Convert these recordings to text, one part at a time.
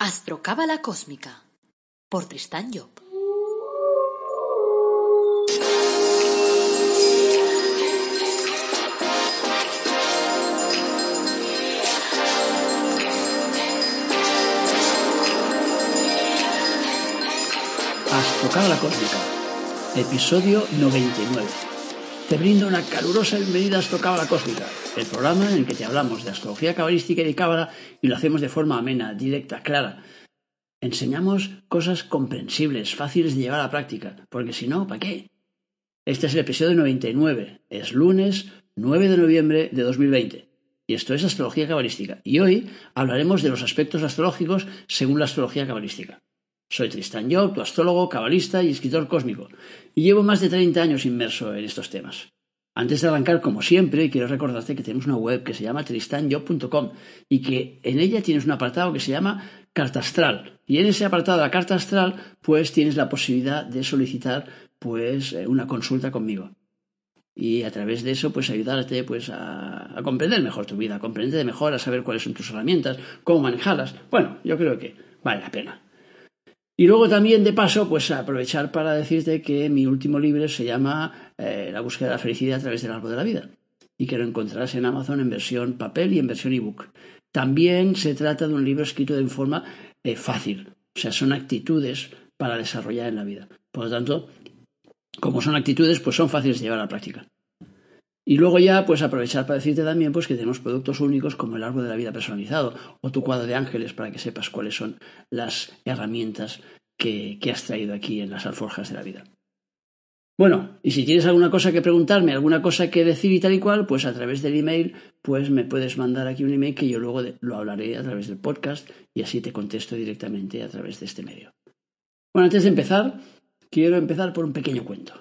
Astrocábala Cósmica por Tristán Job. Astrocábala Cósmica, episodio 99. Te brindo una calurosa bienvenida a Astrocábala Cósmica, el programa en el que te hablamos de astrología cabalística y de cábala y lo hacemos de forma amena, directa, clara. Enseñamos cosas comprensibles, fáciles de llevar a la práctica, porque si no, ¿para qué? Este es el episodio 99, es lunes 9 de noviembre de 2020. Y esto es astrología cabalística. Y hoy hablaremos de los aspectos astrológicos según la astrología cabalística. Soy Tristan Job, tu astrólogo, cabalista y escritor cósmico, y llevo más de 30 años inmerso en estos temas. Antes de arrancar, como siempre, quiero recordarte que tenemos una web que se llama tristanjob.com y que en ella tienes un apartado que se llama Carta Astral. Y en ese apartado la Carta Astral, pues tienes la posibilidad de solicitar pues eh, una consulta conmigo. Y a través de eso, pues ayudarte pues a, a comprender mejor tu vida, a comprender mejor, a saber cuáles son tus herramientas, cómo manejarlas. Bueno, yo creo que vale la pena. Y luego también, de paso, pues aprovechar para decirte que mi último libro se llama eh, La búsqueda de la felicidad a través del árbol de la vida y que lo encontrarás en Amazon en versión papel y en versión ebook. También se trata de un libro escrito de forma eh, fácil, o sea, son actitudes para desarrollar en la vida. Por lo tanto, como son actitudes, pues son fáciles de llevar a la práctica. Y luego ya, pues aprovechar para decirte también pues, que tenemos productos únicos como el árbol de la vida personalizado o tu cuadro de ángeles para que sepas cuáles son las herramientas que, que has traído aquí en las alforjas de la vida. Bueno, y si tienes alguna cosa que preguntarme, alguna cosa que decir y tal y cual, pues a través del email, pues me puedes mandar aquí un email que yo luego lo hablaré a través del podcast y así te contesto directamente a través de este medio. Bueno, antes de empezar, quiero empezar por un pequeño cuento.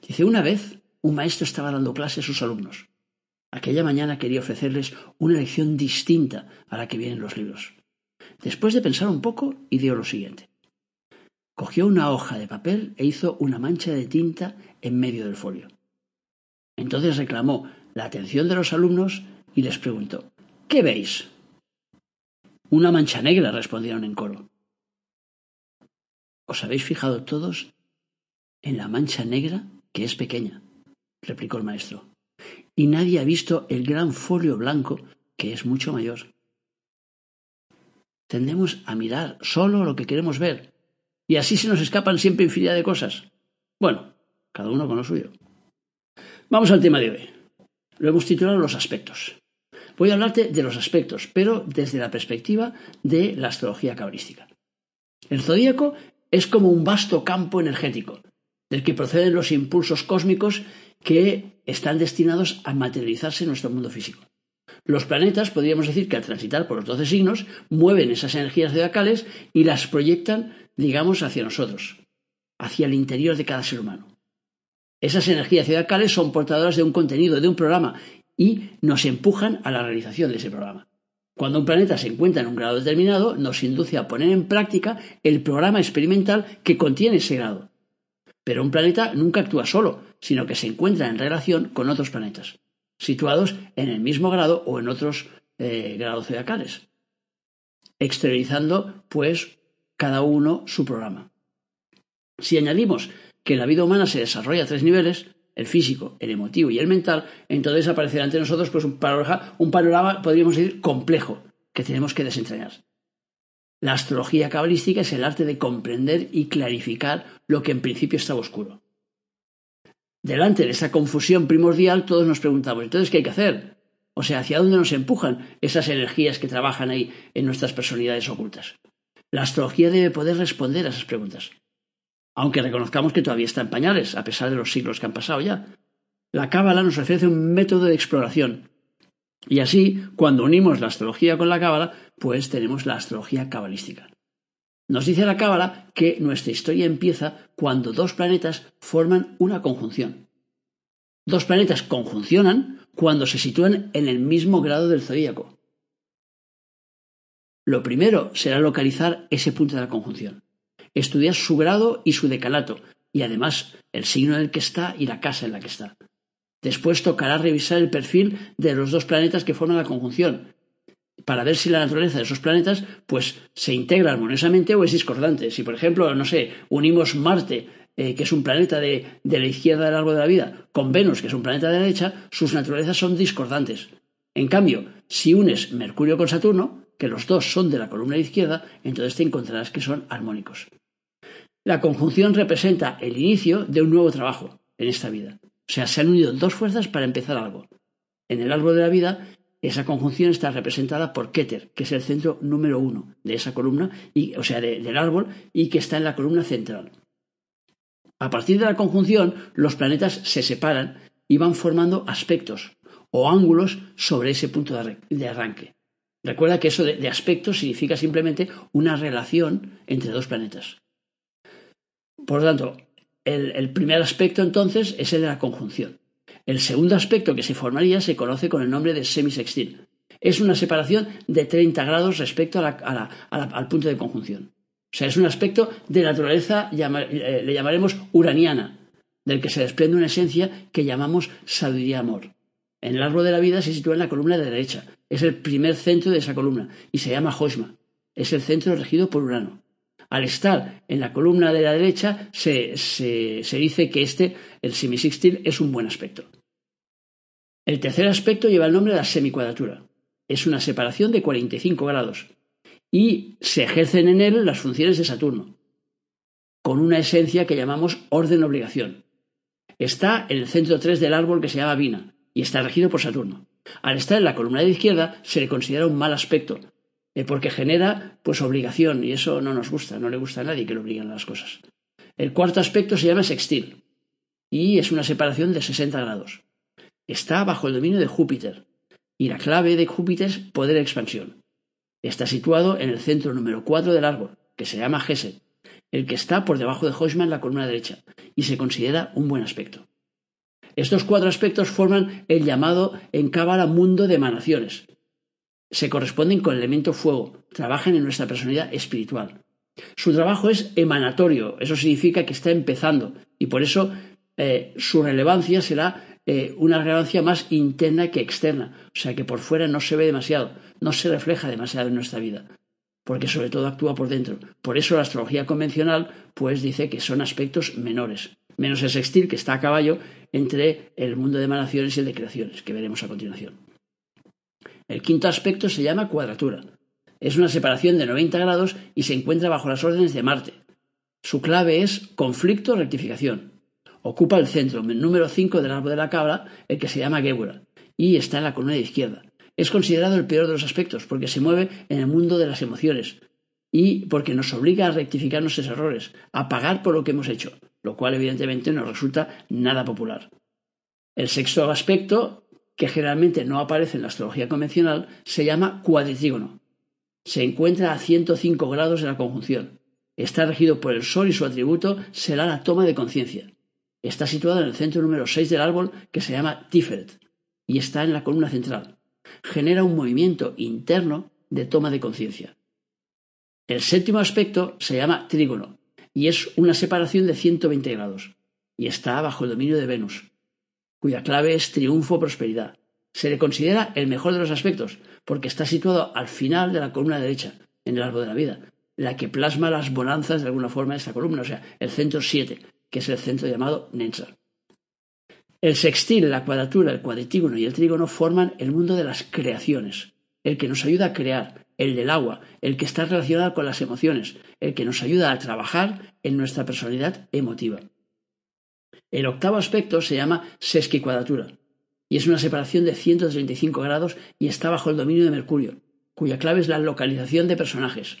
Dice, una vez un maestro estaba dando clase a sus alumnos. Aquella mañana quería ofrecerles una lección distinta a la que vienen los libros. Después de pensar un poco, ideó lo siguiente. Cogió una hoja de papel e hizo una mancha de tinta en medio del folio. Entonces reclamó la atención de los alumnos y les preguntó ¿Qué veis? Una mancha negra, respondieron en coro. ¿Os habéis fijado todos en la mancha negra, que es pequeña? Replicó el maestro. Y nadie ha visto el gran folio blanco, que es mucho mayor. Tendemos a mirar solo lo que queremos ver, y así se nos escapan siempre infinidad de cosas. Bueno, cada uno con lo suyo. Vamos al tema de hoy. Lo hemos titulado Los aspectos. Voy a hablarte de los aspectos, pero desde la perspectiva de la astrología cabalística. El zodíaco es como un vasto campo energético, del que proceden los impulsos cósmicos que están destinados a materializarse en nuestro mundo físico. Los planetas, podríamos decir que al transitar por los doce signos, mueven esas energías zodiacales y las proyectan, digamos, hacia nosotros, hacia el interior de cada ser humano. Esas energías zodiacales son portadoras de un contenido, de un programa, y nos empujan a la realización de ese programa. Cuando un planeta se encuentra en un grado determinado, nos induce a poner en práctica el programa experimental que contiene ese grado. Pero un planeta nunca actúa solo, sino que se encuentra en relación con otros planetas, situados en el mismo grado o en otros eh, grados zodiacales, exteriorizando, pues, cada uno su programa. Si añadimos que la vida humana se desarrolla a tres niveles, el físico, el emotivo y el mental, entonces aparecerá ante nosotros pues, un, panorama, un panorama, podríamos decir, complejo, que tenemos que desentrañar. La astrología cabalística es el arte de comprender y clarificar lo que en principio estaba oscuro. Delante de esa confusión primordial, todos nos preguntamos, entonces, ¿qué hay que hacer? O sea, ¿hacia dónde nos empujan esas energías que trabajan ahí en nuestras personalidades ocultas? La astrología debe poder responder a esas preguntas. Aunque reconozcamos que todavía está en pañales, a pesar de los siglos que han pasado ya. La cábala nos ofrece un método de exploración. Y así, cuando unimos la astrología con la cábala, pues tenemos la astrología cabalística. Nos dice la Cábala que nuestra historia empieza cuando dos planetas forman una conjunción. Dos planetas conjuncionan cuando se sitúan en el mismo grado del zodíaco. Lo primero será localizar ese punto de la conjunción, estudiar su grado y su decalato, y además el signo en el que está y la casa en la que está. Después tocará revisar el perfil de los dos planetas que forman la conjunción, para ver si la naturaleza de esos planetas pues se integra armoniosamente o es discordante. Si, por ejemplo, no sé, unimos Marte, eh, que es un planeta de, de, la izquierda del árbol de la vida, con Venus, que es un planeta de la derecha, sus naturalezas son discordantes. En cambio, si unes Mercurio con Saturno, que los dos son de la columna izquierda, entonces te encontrarás que son armónicos. La conjunción representa el inicio de un nuevo trabajo en esta vida. O sea, se han unido dos fuerzas para empezar algo. En el árbol de la vida esa conjunción está representada por Keter, que es el centro número uno de esa columna, o sea, del árbol, y que está en la columna central. A partir de la conjunción, los planetas se separan y van formando aspectos o ángulos sobre ese punto de arranque. Recuerda que eso de, aspectos significa simplemente una relación entre dos planetas. Por lo tanto, el primer aspecto entonces es el de la conjunción. El segundo aspecto que se formaría se conoce con el nombre de semisextil. Es una separación de 30 grados respecto al punto de conjunción. O sea, es un aspecto de naturaleza, eh, le llamaremos uraniana, del que se desprende una esencia que llamamos sabiduría amor. En el árbol de la vida se sitúa en la columna de derecha. Es el primer centro de esa columna y se llama Hoshma. Es el centro regido por Urano. Al estar en la columna de la derecha, se, se dice que este, el semisextil, es un buen aspecto. El tercer aspecto lleva el nombre de la semicuadratura. Es una separación de 45 grados y se ejercen en él las funciones de Saturno, con una esencia que llamamos orden-obligación. Está en el centro 3 del árbol que se llama Vina y está regido por Saturno. Al estar en la columna de izquierda se le considera un mal aspecto, eh, porque genera pues obligación y eso no nos gusta, no le gusta a nadie que le obliguen las cosas. El cuarto aspecto se llama sextil y es una separación de 60 grados está bajo el dominio de Júpiter, y la clave de Júpiter es poder expansión. Está situado en el centro número 4 del árbol, que se llama Geset, el que está por debajo de Hoshma en la columna derecha, y se considera un buen aspecto. Estos cuatro aspectos forman el llamado en Cábala mundo de emanaciones. Se corresponden con el elemento fuego, trabajan en nuestra personalidad espiritual. Su trabajo es emanatorio, eso significa que está empezando, y por eso eh, su relevancia será eh, una relevancia más interna que externa, o sea que por fuera no se ve demasiado, no se refleja demasiado en nuestra vida, porque sobre todo actúa por dentro. Por eso la astrología convencional pues dice que son aspectos menores, menos el sextil que está a caballo entre el mundo de emanaciones y el de creaciones, que veremos a continuación. El quinto aspecto se llama cuadratura. Es una separación de 90 grados y se encuentra bajo las órdenes de Marte. Su clave es conflicto-rectificación. Ocupa el centro número 5 del árbol de la cabra, el que se llama Gébora, y está en la columna de izquierda. Es considerado el peor de los aspectos porque se mueve en el mundo de las emociones y porque nos obliga a rectificar nuestros errores, a pagar por lo que hemos hecho, lo cual evidentemente no resulta nada popular. El sexto aspecto, que generalmente no aparece en la astrología convencional, se llama cuadritrígono. Se encuentra a 105 grados de la conjunción. Está regido por el Sol y su atributo será la toma de conciencia. Está situado en el centro número 6 del árbol que se llama Tiferet y está en la columna central. Genera un movimiento interno de toma de conciencia. El séptimo aspecto se llama trígono y es una separación de 120 grados y está bajo el dominio de Venus, cuya clave es triunfo prosperidad. Se le considera el mejor de los aspectos porque está situado al final de la columna derecha, en el árbol de la vida, la que plasma las bonanzas de alguna forma de esta columna, o sea, el centro 7, que es el centro llamado Nensar. El sextil, la cuadratura, el cuadritígono y el trígono forman el mundo de las creaciones, el que nos ayuda a crear, el del agua, el que está relacionado con las emociones, el que nos ayuda a trabajar en nuestra personalidad emotiva. El octavo aspecto se llama sesquicuadratura y es una separación de 135 grados y está bajo el dominio de Mercurio, cuya clave es la localización de personajes.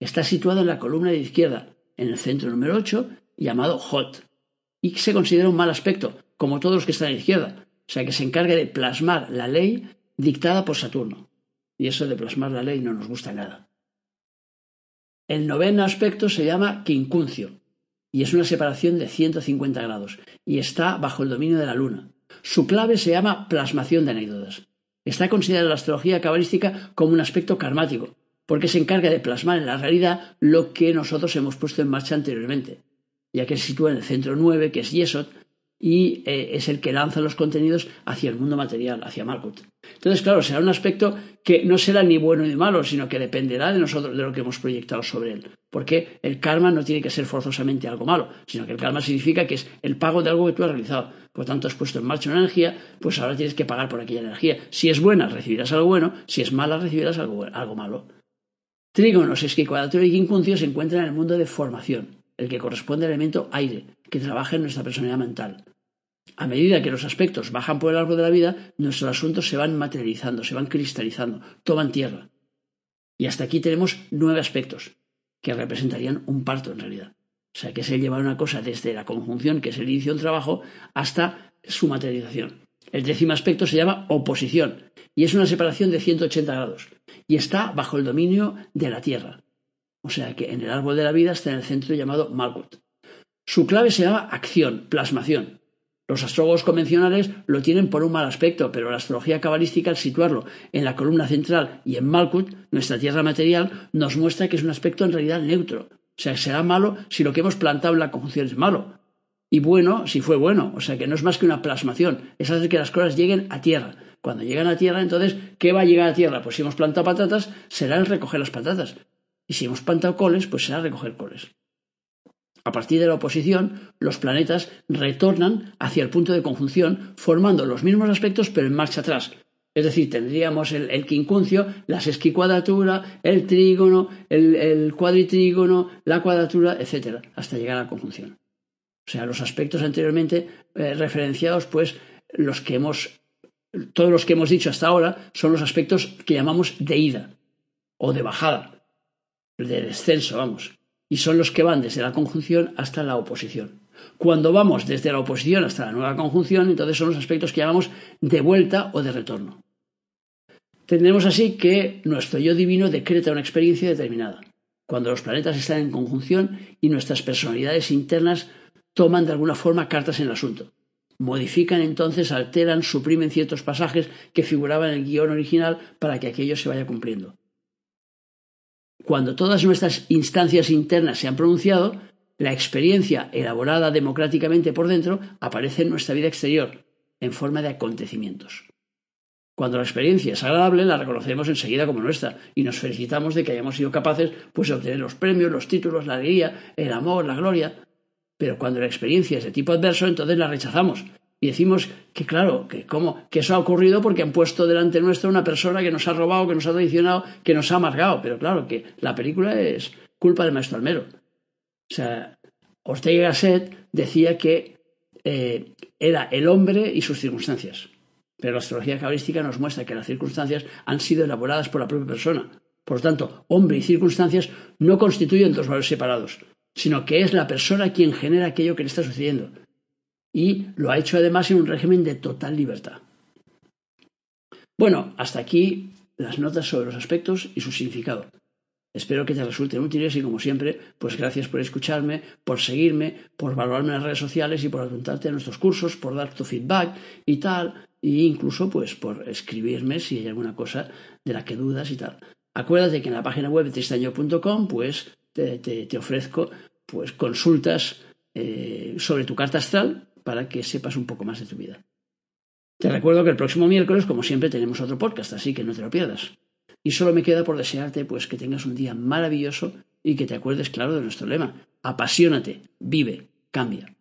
Está situado en la columna de izquierda, en el centro número 8 llamado Hot, y se considera un mal aspecto, como todos los que están a la izquierda, o sea que se encarga de plasmar la ley dictada por Saturno. Y eso de plasmar la ley no nos gusta nada. El noveno aspecto se llama quincuncio, y es una separación de 150 grados, y está bajo el dominio de la Luna. Su clave se llama plasmación de anécdotas. Está considerada la astrología cabalística como un aspecto karmático, porque se encarga de plasmar en la realidad lo que nosotros hemos puesto en marcha anteriormente ya que se sitúa en el centro 9, que es Yesod, y eh, es el que lanza los contenidos hacia el mundo material, hacia Malkut. Entonces, claro, será un aspecto que no será ni bueno ni malo, sino que dependerá de nosotros, de lo que hemos proyectado sobre él. Porque el karma no tiene que ser forzosamente algo malo, sino que el karma significa que es el pago de algo que tú has realizado. Por tanto, has puesto en marcha una energía, pues ahora tienes que pagar por aquella energía. Si es buena, recibirás algo bueno, si es mala, recibirás algo, algo malo. Trígonos, esquicuadratura y quincuncio se encuentran en el mundo de formación, el que corresponde al elemento aire, que trabaja en nuestra personalidad mental. A medida que los aspectos bajan por el árbol de la vida, nuestros asuntos se van materializando, se van cristalizando, toman tierra. Y hasta aquí tenemos nueve aspectos, que representarían un parto en realidad. O sea, que es el llevar una cosa desde la conjunción, que es el inicio del trabajo, hasta su materialización. El décimo aspecto se llama oposición, y es una separación de 180 grados, y está bajo el dominio de la Tierra. O sea que en el árbol de la vida está en el centro llamado Malkut. Su clave se llama acción, plasmación, los astrólogos convencionales lo tienen por un mal aspecto, pero la astrología cabalística, al situarlo en la columna central y en Malkut, nuestra tierra material, nos muestra que es un aspecto en realidad neutro. O sea, será malo si lo que hemos plantado en la conjunción es malo. Y bueno si fue bueno. O sea, que no es más que una plasmación. Es hacer que las cosas lleguen a tierra. Cuando llegan a tierra, entonces, ¿qué va a llegar a tierra? Pues si hemos plantado patatas, será el recoger las patatas. Y si hemos plantado coles, pues será recoger coles. A partir de la oposición, los planetas retornan hacia el punto de conjunción, formando los mismos aspectos pero en marcha atrás. Es decir, tendríamos el, quincuncio, la sesquicuadratura, el trígono, el, cuadritrígono, la cuadratura, etc., hasta llegar a la conjunción. O sea, los aspectos anteriormente eh, referenciados, pues los que hemos, todos los que hemos dicho hasta ahora son los aspectos que llamamos de ida o de bajada, de descenso, vamos y son los que van desde la conjunción hasta la oposición. Cuando vamos desde la oposición hasta la nueva conjunción, entonces son los aspectos que llamamos de vuelta o de retorno. Tendremos así que nuestro yo divino decreta una experiencia determinada. Cuando los planetas están en conjunción y nuestras personalidades internas toman de alguna forma cartas en el asunto. Modifican entonces, alteran, suprimen ciertos pasajes que figuraban en el guion original para que aquello se vaya cumpliendo. Cuando todas nuestras instancias internas se han pronunciado, la experiencia elaborada democráticamente por dentro aparece en nuestra vida exterior, en forma de acontecimientos. Cuando la experiencia es agradable, la reconocemos enseguida como nuestra y nos felicitamos de que hayamos sido capaces pues, de obtener los premios, los títulos, la alegría, el amor, la gloria. Pero cuando la experiencia es de tipo adverso, entonces la rechazamos y decimos que claro, que cómo, que eso ha ocurrido porque han puesto delante nuestro una persona que nos ha robado, que nos ha traicionado, que nos ha amargado. Pero claro, que la película es culpa del maestro Almero. O sea, Ortega Gasset decía que eh, era el hombre y sus circunstancias. Pero la astrología cabalística nos muestra que las circunstancias han sido elaboradas por la propia persona. Por lo tanto, hombre y circunstancias no constituyen dos valores separados, sino que es la persona quien genera aquello que le está sucediendo y lo ha hecho además en un régimen de total libertad. Bueno, hasta aquí las notas sobre los aspectos y su significado. Espero que te resulten útiles y como siempre, pues gracias por escucharme, por seguirme, por valorarme en las redes sociales y por apuntarte a nuestros cursos, por dar tu feedback y tal, e incluso pues por escribirme si hay alguna cosa de la que dudas y tal. Acuérdate que en la página web tristaño.com pues te, ofrezco pues consultas eh, sobre tu carta astral para que sepas un poco más de tu vida. Te recuerdo que el próximo miércoles, como siempre, tenemos otro podcast, así que no te lo pierdas. Y solo me queda por desearte pues que tengas un día maravilloso y que te acuerdes claro de nuestro lema. Apasionate, vive, cambia.